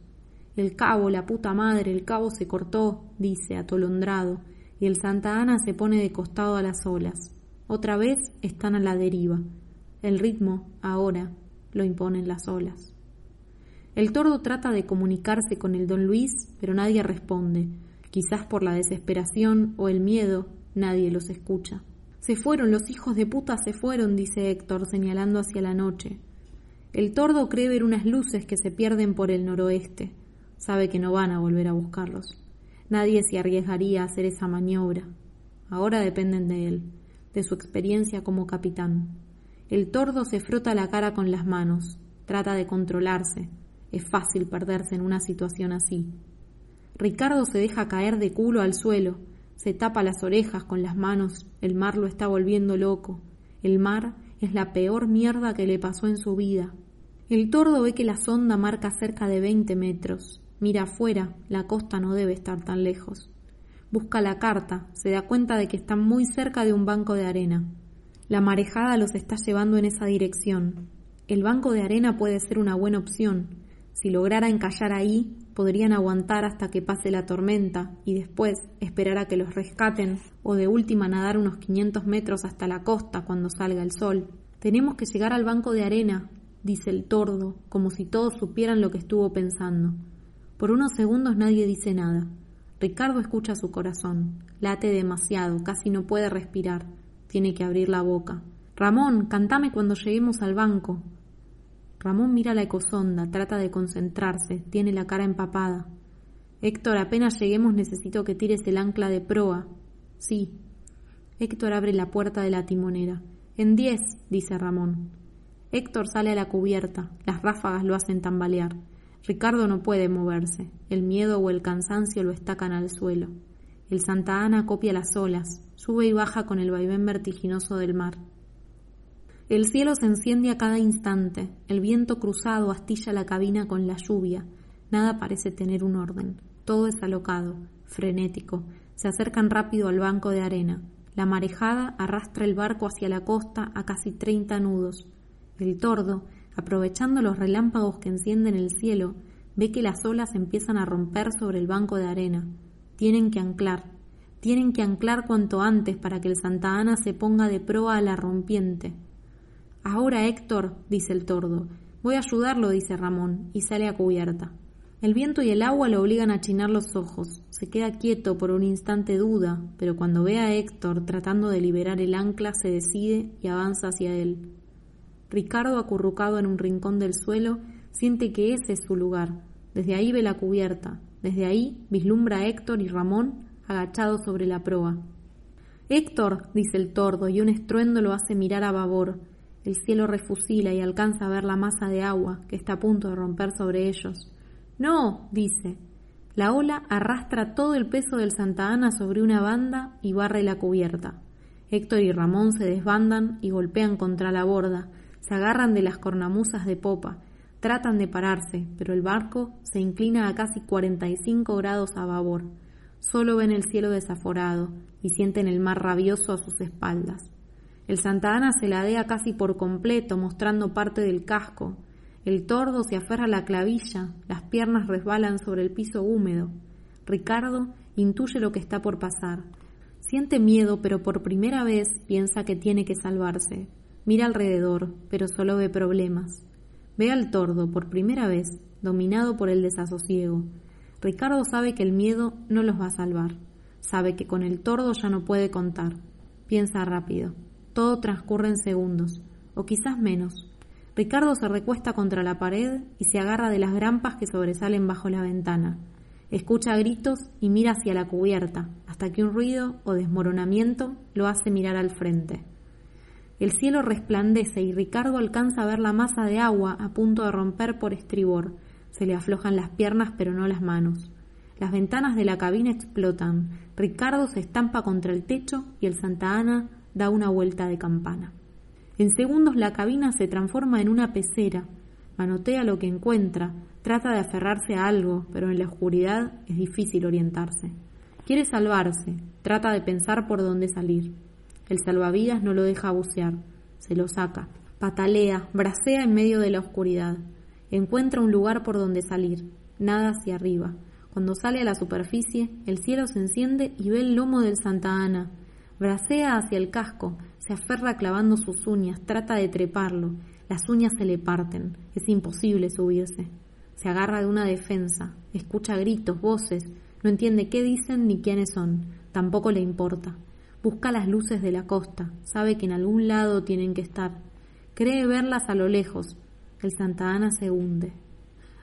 El cabo, la puta madre, el cabo se cortó, dice, atolondrado, y el Santa Ana se pone de costado a las olas. Otra vez están a la deriva. El ritmo, ahora, lo imponen las olas. El tordo trata de comunicarse con el don Luis, pero nadie responde. Quizás por la desesperación o el miedo, nadie los escucha. Se fueron, los hijos de puta se fueron, dice Héctor, señalando hacia la noche. El tordo cree ver unas luces que se pierden por el noroeste. Sabe que no van a volver a buscarlos. Nadie se arriesgaría a hacer esa maniobra. Ahora dependen de él, de su experiencia como capitán. El tordo se frota la cara con las manos, trata de controlarse. Es fácil perderse en una situación así. Ricardo se deja caer de culo al suelo, se tapa las orejas con las manos, el mar lo está volviendo loco. El mar es la peor mierda que le pasó en su vida. El tordo ve que la sonda marca cerca de veinte metros. Mira afuera, la costa no debe estar tan lejos. Busca la carta, se da cuenta de que están muy cerca de un banco de arena. La marejada los está llevando en esa dirección. El banco de arena puede ser una buena opción. Si lograra encallar ahí, podrían aguantar hasta que pase la tormenta y después esperar a que los rescaten o de última nadar unos 500 metros hasta la costa cuando salga el sol. Tenemos que llegar al banco de arena, dice el tordo, como si todos supieran lo que estuvo pensando. Por unos segundos nadie dice nada. Ricardo escucha su corazón. Late demasiado, casi no puede respirar. Tiene que abrir la boca. Ramón, cantame cuando lleguemos al banco. Ramón mira la ecosonda, trata de concentrarse, tiene la cara empapada. Héctor, apenas lleguemos necesito que tires el ancla de proa. Sí. Héctor abre la puerta de la timonera. En diez, dice Ramón. Héctor sale a la cubierta, las ráfagas lo hacen tambalear. Ricardo no puede moverse, el miedo o el cansancio lo estacan al suelo. El Santa Ana copia las olas, sube y baja con el vaivén vertiginoso del mar. El cielo se enciende a cada instante, el viento cruzado astilla la cabina con la lluvia, nada parece tener un orden, todo es alocado, frenético, se acercan rápido al banco de arena, la marejada arrastra el barco hacia la costa a casi treinta nudos. El tordo, aprovechando los relámpagos que encienden el cielo, ve que las olas empiezan a romper sobre el banco de arena. Tienen que anclar, tienen que anclar cuanto antes para que el Santa Ana se ponga de proa a la rompiente. Ahora, Héctor, dice el tordo. Voy a ayudarlo, dice Ramón, y sale a cubierta. El viento y el agua lo obligan a chinar los ojos. Se queda quieto por un instante duda, pero cuando ve a Héctor tratando de liberar el ancla se decide y avanza hacia él. Ricardo, acurrucado en un rincón del suelo, siente que ese es su lugar. Desde ahí ve la cubierta. Desde ahí vislumbra a Héctor y Ramón agachados sobre la proa. Héctor, dice el tordo, y un estruendo lo hace mirar a babor. El cielo refusila y alcanza a ver la masa de agua que está a punto de romper sobre ellos. No, dice. La ola arrastra todo el peso del Santa Ana sobre una banda y barre la cubierta. Héctor y Ramón se desbandan y golpean contra la borda, se agarran de las cornamusas de popa, tratan de pararse, pero el barco se inclina a casi 45 grados a babor. Solo ven el cielo desaforado y sienten el mar rabioso a sus espaldas. El Santa Ana se ladea casi por completo, mostrando parte del casco. El tordo se aferra a la clavilla, las piernas resbalan sobre el piso húmedo. Ricardo intuye lo que está por pasar. Siente miedo, pero por primera vez piensa que tiene que salvarse. Mira alrededor, pero solo ve problemas. Ve al tordo, por primera vez, dominado por el desasosiego. Ricardo sabe que el miedo no los va a salvar. Sabe que con el tordo ya no puede contar. Piensa rápido. Todo transcurre en segundos, o quizás menos. Ricardo se recuesta contra la pared y se agarra de las grampas que sobresalen bajo la ventana. Escucha gritos y mira hacia la cubierta, hasta que un ruido o desmoronamiento lo hace mirar al frente. El cielo resplandece y Ricardo alcanza a ver la masa de agua a punto de romper por estribor. Se le aflojan las piernas pero no las manos. Las ventanas de la cabina explotan. Ricardo se estampa contra el techo y el Santa Ana da una vuelta de campana. En segundos la cabina se transforma en una pecera. Manotea lo que encuentra, trata de aferrarse a algo, pero en la oscuridad es difícil orientarse. Quiere salvarse, trata de pensar por dónde salir. El salvavidas no lo deja bucear, se lo saca, patalea, bracea en medio de la oscuridad. Encuentra un lugar por donde salir, nada hacia arriba. Cuando sale a la superficie, el cielo se enciende y ve el lomo del Santa Ana. Bracea hacia el casco, se aferra clavando sus uñas, trata de treparlo. Las uñas se le parten, es imposible subirse. Se agarra de una defensa, escucha gritos, voces, no entiende qué dicen ni quiénes son, tampoco le importa. Busca las luces de la costa, sabe que en algún lado tienen que estar. Cree verlas a lo lejos. El Santa Ana se hunde.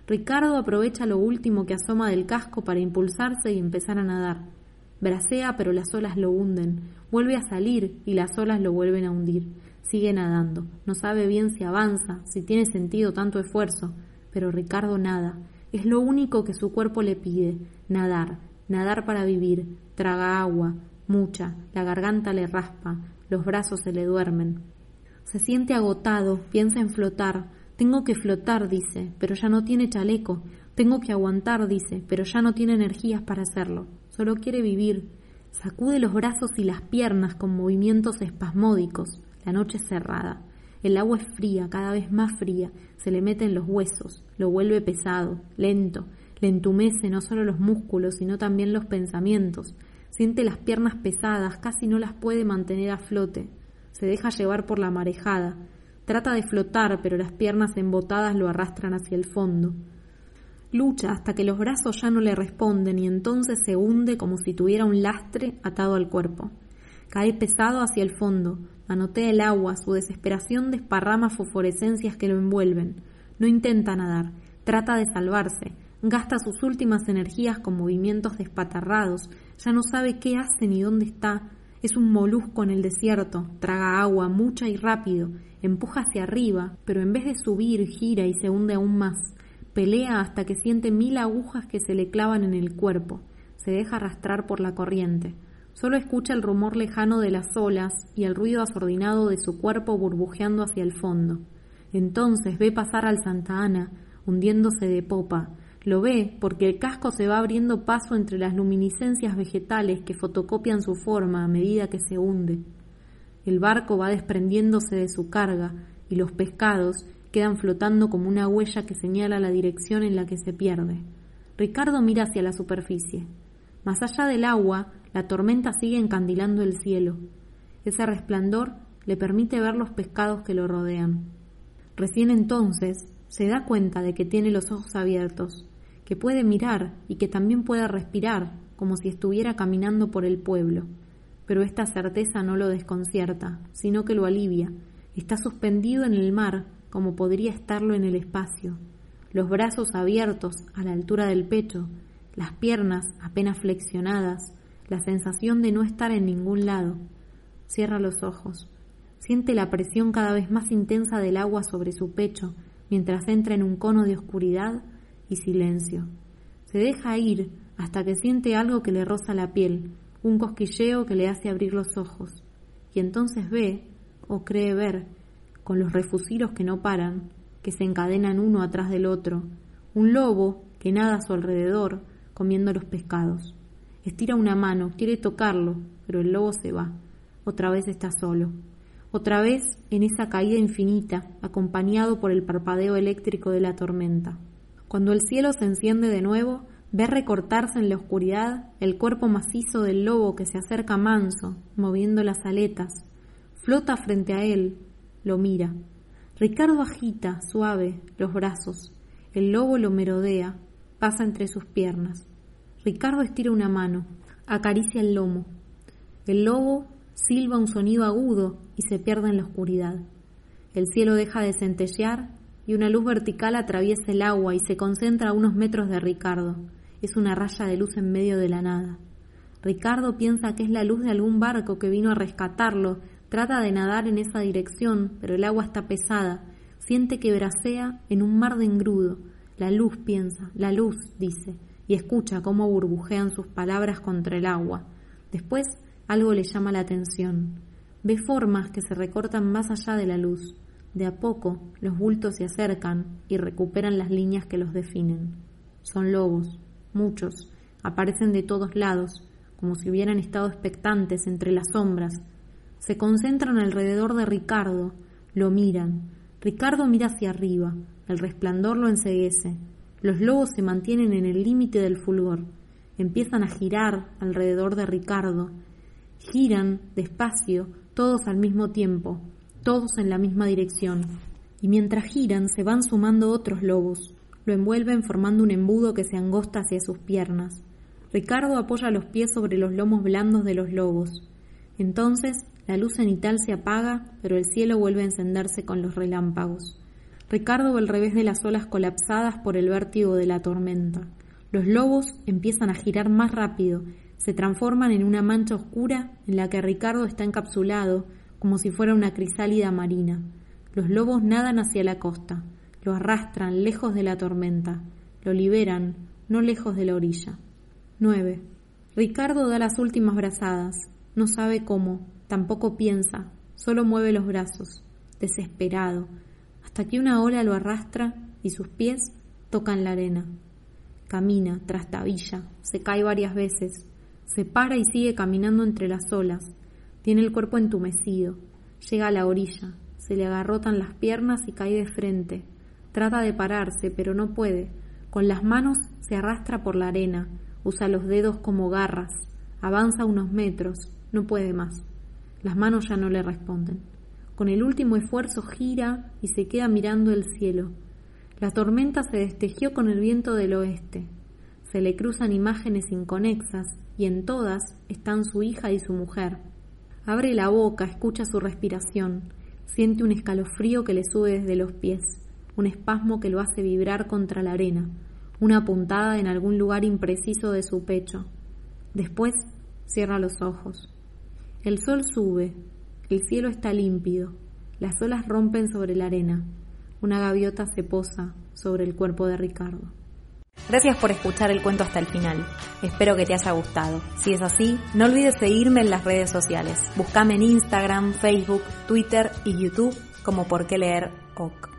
Ricardo aprovecha lo último que asoma del casco para impulsarse y empezar a nadar. Bracea, pero las olas lo hunden. Vuelve a salir y las olas lo vuelven a hundir. Sigue nadando. No sabe bien si avanza, si tiene sentido tanto esfuerzo. Pero Ricardo nada. Es lo único que su cuerpo le pide. Nadar. Nadar para vivir. Traga agua mucha, la garganta le raspa, los brazos se le duermen. Se siente agotado, piensa en flotar. Tengo que flotar, dice, pero ya no tiene chaleco. Tengo que aguantar, dice, pero ya no tiene energías para hacerlo. Solo quiere vivir. Sacude los brazos y las piernas con movimientos espasmódicos. La noche es cerrada. El agua es fría, cada vez más fría. Se le mete en los huesos, lo vuelve pesado, lento. Le entumece no solo los músculos, sino también los pensamientos. Siente las piernas pesadas, casi no las puede mantener a flote. Se deja llevar por la marejada. Trata de flotar, pero las piernas embotadas lo arrastran hacia el fondo. Lucha hasta que los brazos ya no le responden y entonces se hunde como si tuviera un lastre atado al cuerpo. Cae pesado hacia el fondo, manotea el agua, su desesperación desparrama fosforescencias que lo envuelven. No intenta nadar, trata de salvarse, gasta sus últimas energías con movimientos despatarrados, ya no sabe qué hace ni dónde está, es un molusco en el desierto, traga agua mucha y rápido, empuja hacia arriba, pero en vez de subir gira y se hunde aún más, pelea hasta que siente mil agujas que se le clavan en el cuerpo, se deja arrastrar por la corriente, solo escucha el rumor lejano de las olas y el ruido asordinado de su cuerpo burbujeando hacia el fondo. Entonces ve pasar al Santa Ana, hundiéndose de popa, lo ve porque el casco se va abriendo paso entre las luminiscencias vegetales que fotocopian su forma a medida que se hunde. El barco va desprendiéndose de su carga y los pescados quedan flotando como una huella que señala la dirección en la que se pierde. Ricardo mira hacia la superficie. Más allá del agua, la tormenta sigue encandilando el cielo. Ese resplandor le permite ver los pescados que lo rodean. Recién entonces se da cuenta de que tiene los ojos abiertos que puede mirar y que también pueda respirar, como si estuviera caminando por el pueblo. Pero esta certeza no lo desconcierta, sino que lo alivia. Está suspendido en el mar, como podría estarlo en el espacio. Los brazos abiertos a la altura del pecho, las piernas apenas flexionadas, la sensación de no estar en ningún lado. Cierra los ojos. Siente la presión cada vez más intensa del agua sobre su pecho mientras entra en un cono de oscuridad silencio. Se deja ir hasta que siente algo que le roza la piel, un cosquilleo que le hace abrir los ojos, y entonces ve, o cree ver, con los refusilos que no paran, que se encadenan uno atrás del otro, un lobo que nada a su alrededor, comiendo los pescados. Estira una mano, quiere tocarlo, pero el lobo se va. Otra vez está solo. Otra vez en esa caída infinita, acompañado por el parpadeo eléctrico de la tormenta. Cuando el cielo se enciende de nuevo, ve recortarse en la oscuridad el cuerpo macizo del lobo que se acerca manso, moviendo las aletas. Flota frente a él, lo mira. Ricardo agita, suave, los brazos. El lobo lo merodea, pasa entre sus piernas. Ricardo estira una mano, acaricia el lomo. El lobo silba un sonido agudo y se pierde en la oscuridad. El cielo deja de centellear y una luz vertical atraviesa el agua y se concentra a unos metros de Ricardo. es una raya de luz en medio de la nada. Ricardo piensa que es la luz de algún barco que vino a rescatarlo, trata de nadar en esa dirección, pero el agua está pesada, siente que bracea en un mar de engrudo. La luz piensa, la luz, dice, y escucha cómo burbujean sus palabras contra el agua. Después algo le llama la atención. Ve formas que se recortan más allá de la luz. De a poco los bultos se acercan y recuperan las líneas que los definen. Son lobos, muchos, aparecen de todos lados, como si hubieran estado expectantes entre las sombras. Se concentran alrededor de Ricardo, lo miran. Ricardo mira hacia arriba, el resplandor lo enseguece. Los lobos se mantienen en el límite del fulgor. Empiezan a girar alrededor de Ricardo. Giran despacio, todos al mismo tiempo, todos en la misma dirección. Y mientras giran se van sumando otros lobos. Lo envuelven formando un embudo que se angosta hacia sus piernas. Ricardo apoya los pies sobre los lomos blandos de los lobos. Entonces la luz cenital se apaga, pero el cielo vuelve a encenderse con los relámpagos. Ricardo ve el revés de las olas colapsadas por el vértigo de la tormenta. Los lobos empiezan a girar más rápido, se transforman en una mancha oscura en la que Ricardo está encapsulado, como si fuera una crisálida marina. Los lobos nadan hacia la costa, lo arrastran lejos de la tormenta, lo liberan, no lejos de la orilla. 9. Ricardo da las últimas brazadas. No sabe cómo, tampoco piensa, solo mueve los brazos, desesperado, hasta que una ola lo arrastra y sus pies tocan la arena. Camina, trastabilla, se cae varias veces, se para y sigue caminando entre las olas. Tiene el cuerpo entumecido. Llega a la orilla, se le agarrotan las piernas y cae de frente. Trata de pararse, pero no puede. Con las manos se arrastra por la arena, Usa los dedos como garras. Avanza unos metros. No puede más. Las manos ya no le responden. Con el último esfuerzo gira y se queda mirando el cielo. La tormenta se destejió con el viento del oeste. Se le cruzan imágenes inconexas y en todas están su hija y su mujer. Abre la boca, escucha su respiración, siente un escalofrío que le sube desde los pies, un espasmo que lo hace vibrar contra la arena una puntada en algún lugar impreciso de su pecho. Después cierra los ojos. El sol sube, el cielo está límpido, las olas rompen sobre la arena, una gaviota se posa sobre el cuerpo de Ricardo. Gracias por escuchar el cuento hasta el final. Espero que te haya gustado. Si es así, no olvides seguirme en las redes sociales. Búscame en Instagram, Facebook, Twitter y YouTube como por qué leer OK.